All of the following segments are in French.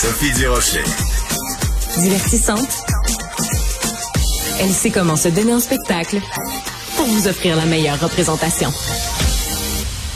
Sophie Durocher. Divertissante. Elle sait comment se donner en spectacle pour vous offrir la meilleure représentation.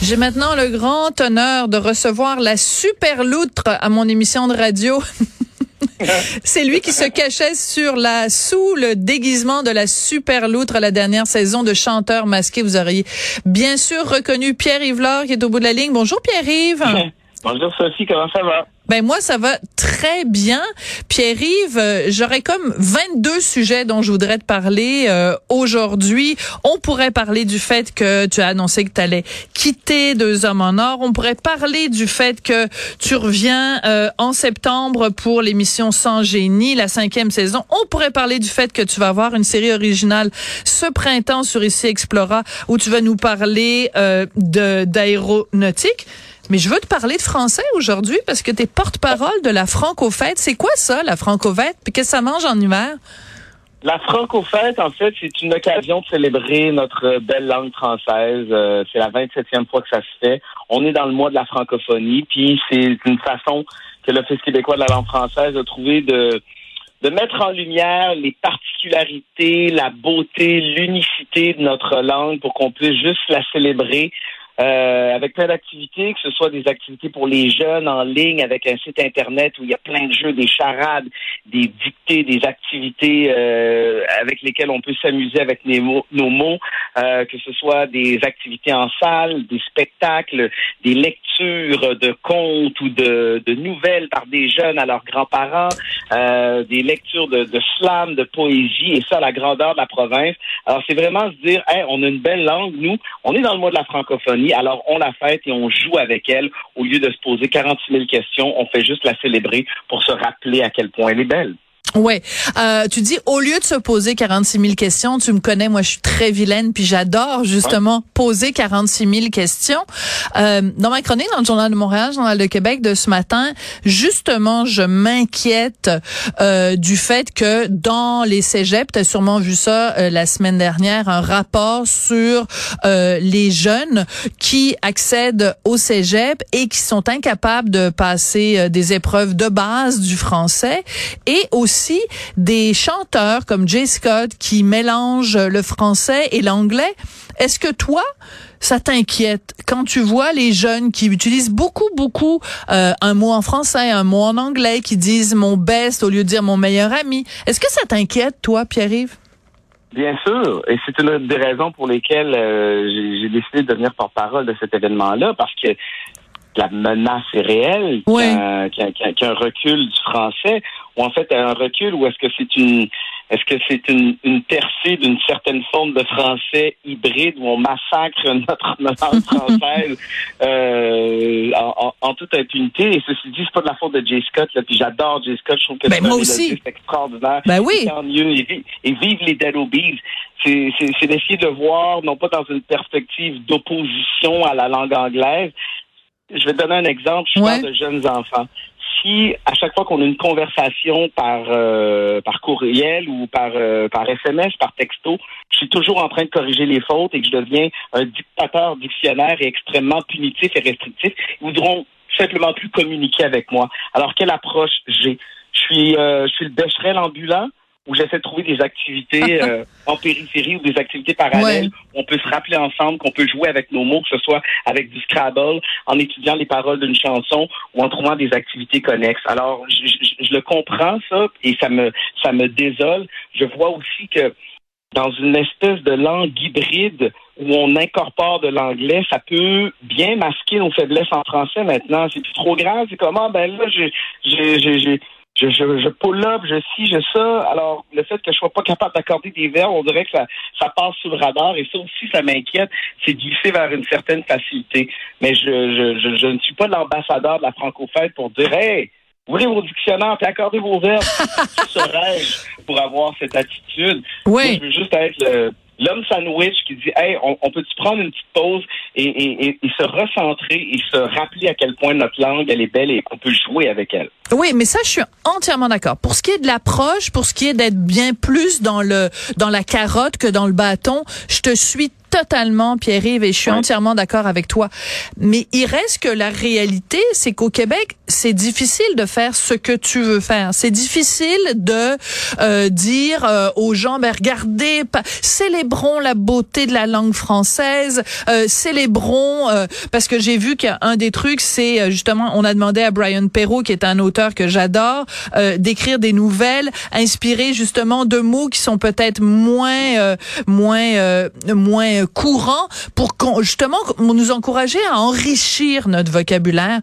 J'ai maintenant le grand honneur de recevoir la super loutre à mon émission de radio. C'est lui qui se cachait sur la sous le déguisement de la super loutre la dernière saison de chanteur masqué. Vous auriez bien sûr reconnu Pierre Yves qui est au bout de la ligne. Bonjour Pierre-Yves. Bonjour Sophie, comment ça va? Ben moi ça va très bien. Pierre-Yves, euh, j'aurais comme 22 sujets dont je voudrais te parler euh, aujourd'hui. On pourrait parler du fait que tu as annoncé que tu allais quitter Deux hommes en or. On pourrait parler du fait que tu reviens euh, en septembre pour l'émission Sans génie, la cinquième saison. On pourrait parler du fait que tu vas avoir une série originale ce printemps sur Ici Explora où tu vas nous parler de d'aéronautique. Mais je veux te parler de français aujourd'hui parce que tu es porte-parole de la Franco-Fête. C'est quoi ça, la Franco-Fête? Puis qu'est-ce que ça mange en hiver? La Franco-Fête, en fait, c'est une occasion de célébrer notre belle langue française. Euh, c'est la 27e fois que ça se fait. On est dans le mois de la francophonie, puis c'est une façon que l'Office québécois de la langue française a trouvé de de mettre en lumière les particularités, la beauté, l'unicité de notre langue pour qu'on puisse juste la célébrer euh, avec plein d'activités, que ce soit des activités pour les jeunes en ligne, avec un site internet où il y a plein de jeux, des charades, des dictées, des activités euh, avec lesquelles on peut s'amuser avec nos mots, euh, que ce soit des activités en salle, des spectacles, des lectures de contes ou de, nouvelles par des jeunes à leurs grands-parents, des lectures de, de slam, de poésie, et ça la grandeur de la province. Alors c'est vraiment se dire, on a une belle langue, nous, on est dans le mois de la francophonie alors on la fête et on joue avec elle au lieu de se poser 46 000 questions. On fait juste la célébrer pour se rappeler à quel point elle est belle. Ouais, euh, tu dis au lieu de se poser 46 000 questions, tu me connais, moi je suis très vilaine, puis j'adore justement poser 46 000 questions. Euh, dans ma chronique dans le Journal de Montréal, Journal de Québec de ce matin, justement, je m'inquiète euh, du fait que dans les cégeps, tu as sûrement vu ça euh, la semaine dernière, un rapport sur euh, les jeunes qui accèdent au cégep et qui sont incapables de passer euh, des épreuves de base du français et aussi des chanteurs comme Jay Scott qui mélangent le français et l'anglais. Est-ce que toi, ça t'inquiète quand tu vois les jeunes qui utilisent beaucoup, beaucoup euh, un mot en français, un mot en anglais, qui disent mon best au lieu de dire mon meilleur ami? Est-ce que ça t'inquiète, toi, Pierre-Yves? Bien sûr, et c'est une des raisons pour lesquelles euh, j'ai décidé de devenir porte-parole de cet événement-là, parce que la menace est réelle, qu'il y, a un recul du français, ou en fait un recul, ou est-ce que c'est une est-ce que c'est une, une percée d'une certaine forme de français hybride où on massacre notre langue française euh, en, en, toute impunité? Et ceci dit, c'est pas de la faute de Jay Scott, là, puis j'adore Jay Scott, je trouve que ben, c'est extraordinaire. Ben oui. mieux, et, vive les Dead Obies. C'est d'essayer de voir, non pas dans une perspective d'opposition à la langue anglaise, je vais te donner un exemple. Je parle de jeunes enfants. Si à chaque fois qu'on a une conversation par euh, par courriel ou par euh, par SMS, par texto, je suis toujours en train de corriger les fautes et que je deviens un dictateur dictionnaire et extrêmement punitif et restrictif, ils voudront simplement plus communiquer avec moi. Alors quelle approche j'ai? Je suis euh, je suis le bécherel ambulant où j'essaie de trouver des activités euh, en périphérie ou des activités parallèles. On peut se rappeler ensemble, qu'on peut jouer avec nos mots, que ce soit avec du Scrabble, en étudiant les paroles d'une chanson ou en trouvant des activités connexes. Alors, je, je, le comprends ça et ça me ça me désole. Je vois aussi que dans une espèce de langue hybride où on incorpore de l'anglais, ça peut bien masquer nos faiblesses en français maintenant. C'est trop grave. C'est comment, ben là, j'ai, j'ai, je, je, je pull up, je ci, je ça. Alors, le fait que je sois pas capable d'accorder des verbes, on dirait que ça, ça passe sous le radar et ça aussi, ça m'inquiète. C'est glisser vers une certaine facilité. Mais je, je, je, je ne suis pas l'ambassadeur de la francophone pour dire, hey, ouvrez vos dictionnaires et accordez vos verbes. Qui serais-je pour avoir cette attitude? Oui. je veux juste être le, l'homme sandwich qui dit Hey, on, peut-tu prendre une petite pause et, et, et, se recentrer et se rappeler à quel point notre langue elle est belle et qu'on peut jouer avec elle. Oui, mais ça je suis entièrement d'accord. Pour ce qui est de l'approche, pour ce qui est d'être bien plus dans le dans la carotte que dans le bâton, je te suis totalement, Pierre-Yves, et je suis entièrement d'accord avec toi. Mais il reste que la réalité, c'est qu'au Québec, c'est difficile de faire ce que tu veux faire. C'est difficile de euh, dire euh, aux gens, ben regardez, célébrons la beauté de la langue française, euh, célébrons, euh, parce que j'ai vu qu'un des trucs, c'est euh, justement, on a demandé à Brian Perrault, qui est un auteur que j'adore, d'écrire des nouvelles inspirées justement de mots qui sont peut-être moins, moins, moins courants pour justement nous encourager à enrichir notre vocabulaire.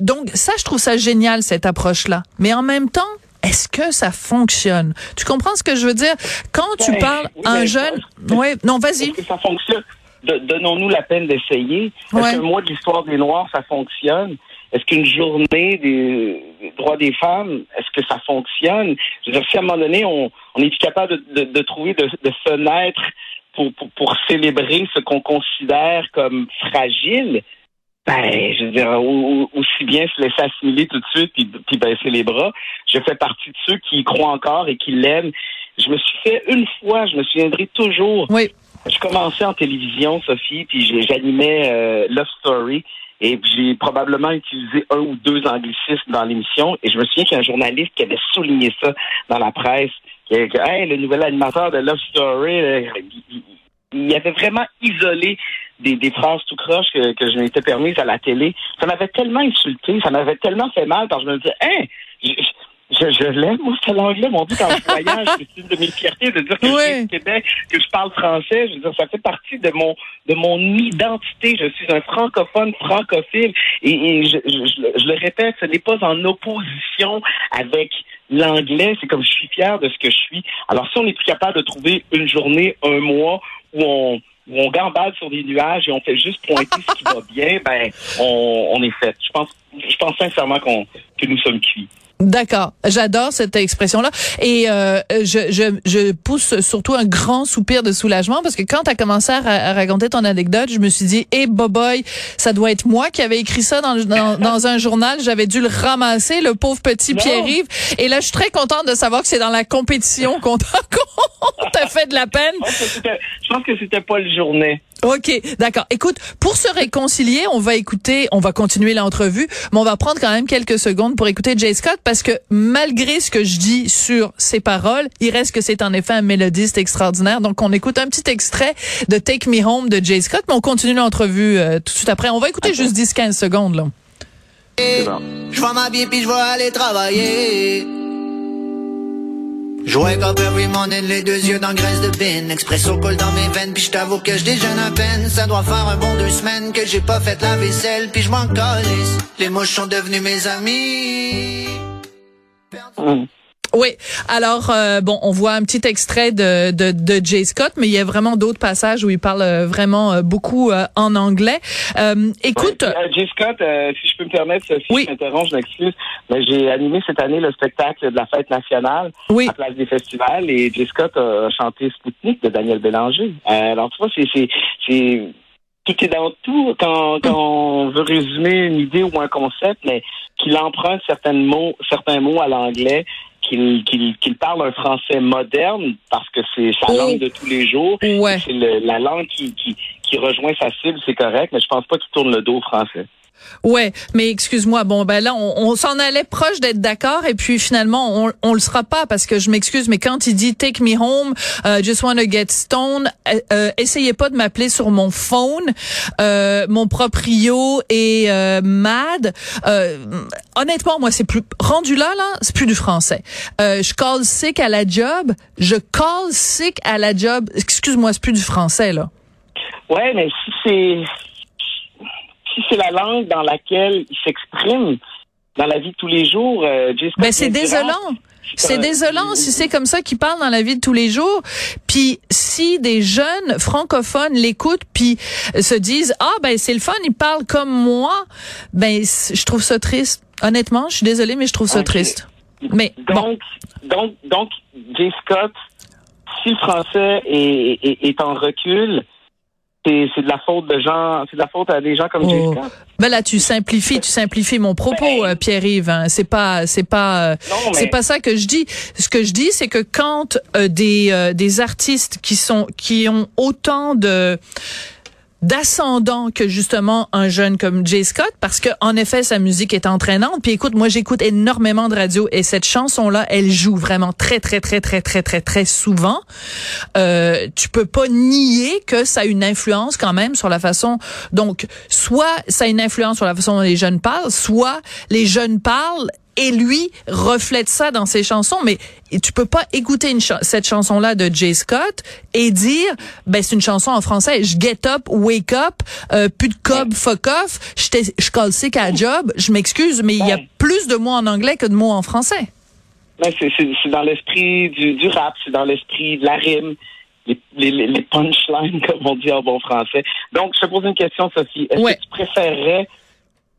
donc ça, je trouve ça génial cette approche-là. Mais en même temps, est-ce que ça fonctionne? Tu comprends ce que je veux dire? Quand tu parles à un jeune... Oui, non, vas-y. Est-ce que ça fonctionne? Donnons-nous la peine d'essayer. Est-ce qu'un mois de l'histoire des Noirs, ça fonctionne? Est-ce qu'une journée des droits des femmes, est-ce que ça fonctionne? Je veux dire, si à un moment donné, on, on est capable de, de, trouver de, de fenêtres pour, pour, pour célébrer ce qu'on considère comme fragile, ben, je veux dire, aussi bien se laisser assimiler tout de suite puis, puis baisser les bras. Je fais partie de ceux qui y croient encore et qui l'aiment. Je me suis fait une fois, je me souviendrai toujours. Oui. Je commençais en télévision, Sophie, puis j'animais euh, Love Story. Et j'ai probablement utilisé un ou deux anglicismes dans l'émission. Et je me souviens qu'il y a un journaliste qui avait souligné ça dans la presse. Hey, le nouvel animateur de Love Story, il, il avait vraiment isolé des, des phrases tout croche que, que je m'étais permise à la télé. Ça m'avait tellement insulté, ça m'avait tellement fait mal quand je me disais, hein, je, je, l'aime, moi, c'est l'anglais. Mon dit quand je voyage, c'est une de mes fiertés de dire que je suis au Québec, que je parle français. Je veux dire, ça fait partie de mon de mon identité. Je suis un francophone francophile. Et, je, je, le répète, ce n'est pas en opposition avec l'anglais. C'est comme je suis fier de ce que je suis. Alors, si on est plus capable de trouver une journée, un mois où on où on gambade sur des nuages et on fait juste pointer ce qui va bien, ben on, on est fait. Je pense, je pense sincèrement qu'on que nous sommes cuits. D'accord, j'adore cette expression-là et euh, je, je, je, pousse surtout un grand soupir de soulagement parce que quand tu as commencé à, raconter ton anecdote, je me suis dit, eh hey, boy, ça doit être moi qui avais écrit ça dans, dans, dans un journal, j'avais dû le ramasser, le pauvre petit Pierre-Yves. Et là, je suis très contente de savoir que c'est dans la compétition qu'on t'a fait de la peine. Je pense que c'était pas le journée. OK, d'accord. Écoute, pour se réconcilier, on va écouter, on va continuer l'entrevue, mais on va prendre quand même quelques secondes pour écouter Jay Scott parce que malgré ce que je dis sur ses paroles, il reste que c'est en effet un mélodiste extraordinaire. Donc on écoute un petit extrait de Take Me Home de Jay Scott, mais on continue l'entrevue euh, tout de suite après. On va écouter juste 10-15 secondes là. Je vois ma vie puis je vais aller travailler. Je wake up every morning, les deux yeux dans graisse de bin. Expresso colle dans mes veines, puis je t'avoue que je déjeune à peine. Ça doit faire un bon deux semaines que j'ai pas fait la vaisselle, puis je m'en calisse. Les mouches sont devenus mes amis. Mm. Oui. Alors euh, bon, on voit un petit extrait de, de, de Jay Scott, mais il y a vraiment d'autres passages où il parle euh, vraiment euh, beaucoup en anglais. écoute, Jay Scott, si je peux me permettre, si oui. je m'interromps, je m'excuse, mais j'ai animé cette année le spectacle de la fête nationale oui. à place des festivals et Jay Scott a chanté Spoutnik de Daniel Bélanger. alors tu vois, c'est c'est tout est dans tout quand, quand on veut résumer une idée ou un concept, mais qu'il emprunte certains mots, certains mots à l'anglais qu'il parle un français moderne parce que c'est sa langue de tous les jours. C'est la langue qui, qui, qui rejoint sa cible, c'est correct, mais je pense pas qu'il tourne le dos au français. Ouais, mais excuse-moi. Bon, ben là, on, s'en allait proche d'être d'accord, et puis finalement, on, on le sera pas parce que je m'excuse, mais quand il dit Take me home, uh, just wanna get stoned, euh, euh, essayez pas de m'appeler sur mon phone. Euh, mon proprio est mad. honnêtement, moi, c'est plus rendu là, là, c'est plus du français. je call sick à la job. Je call sick à la job. Excuse-moi, c'est plus du français là. Ouais, mais si c'est si c'est la langue dans laquelle il s'exprime dans la vie de tous les jours, euh, ben c'est désolant. C'est désolant si c'est comme ça qu'il parle dans la vie de tous les jours. Puis si des jeunes francophones l'écoutent puis se disent ah ben c'est le fun, il parle comme moi, ben je trouve ça triste. Honnêtement, je suis désolée mais je trouve ça triste. Mais donc donc donc Jay Scott, si le français est, est, est en recul, c'est de la faute de gens, c'est de la faute à des gens comme oh. Ben là, tu simplifies, tu simplifies mon propos, ben. euh, Pierre-Yves. Hein. C'est pas, c'est pas, euh, c'est pas ça que je dis. Ce que je dis, c'est que quand euh, des des artistes qui sont, qui ont autant de d'ascendant que justement un jeune comme Jay Scott parce que en effet sa musique est entraînante. Puis écoute moi j'écoute énormément de radio et cette chanson là elle joue vraiment très très très très très très très souvent. Euh, tu peux pas nier que ça a une influence quand même sur la façon donc soit ça a une influence sur la façon dont les jeunes parlent soit les jeunes parlent et lui reflète ça dans ses chansons. Mais tu peux pas écouter une cette chanson là de Jay Scott et dire ben c'est une chanson en français. Je get up wake up euh, plus de cob fuck off. Je colle sick à job. Je m'excuse mais il y a plus de mots en anglais que de mots en français. Ben, c'est dans l'esprit du, du rap c'est dans l'esprit de la rime les, les, les punchlines, comme on dit en bon français. Donc, je te pose une question, Sophie. Est-ce que tu préférerais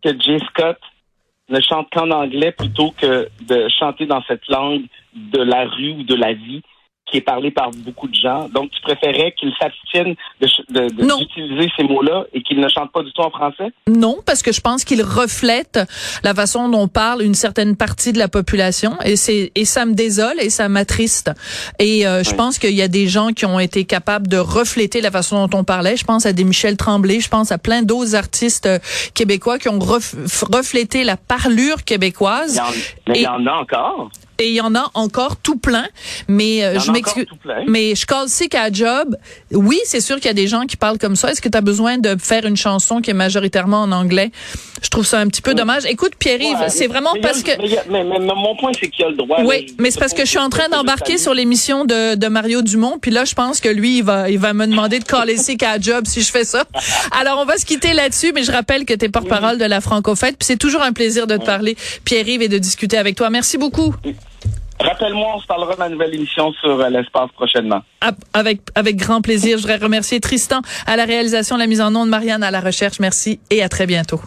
que Jay Scott ne chante qu'en anglais plutôt que de chanter dans cette langue de la rue ou de la vie qui est parlé par beaucoup de gens. Donc, tu préférais qu'il s'abstienne d'utiliser ces mots-là et qu'il ne chante pas du tout en français? Non, parce que je pense qu'il reflète la façon dont parle une certaine partie de la population et c'est et ça me désole et ça m'attriste. Et euh, je pense qu'il y a des gens qui ont été capables de refléter la façon dont on parlait. Je pense à des Michel Tremblay, je pense à plein d'autres artistes euh, québécois qui ont reflété la parlure québécoise. mais il y en a encore et il y en a encore tout plein. Mais euh, je m'excuse. Mais je call sick à job. Oui, c'est sûr qu'il y a des gens qui parlent comme ça. Est-ce que tu as besoin de faire une chanson qui est majoritairement en anglais? Je trouve ça un petit peu dommage. Écoute, Pierre-Yves, c'est vraiment parce que... Mais, mon point, c'est qu'il y a le droit... Oui, mais c'est parce que je suis en train d'embarquer sur l'émission de, de Mario Dumont. Puis là, je pense que lui, il va, il va me demander de caller sick à job si je fais ça. Alors, on va se quitter là-dessus. Mais je rappelle que tu es porte-parole de la Franco-Fête. Puis c'est toujours un plaisir de te parler, Pierre-Yves, et de discuter avec toi. Merci beaucoup. Rappelle-moi, on se parlera de ma nouvelle émission sur euh, l'espace prochainement. Avec, avec grand plaisir. Je voudrais remercier Tristan à la réalisation, la mise en onde, Marianne à la recherche. Merci et à très bientôt.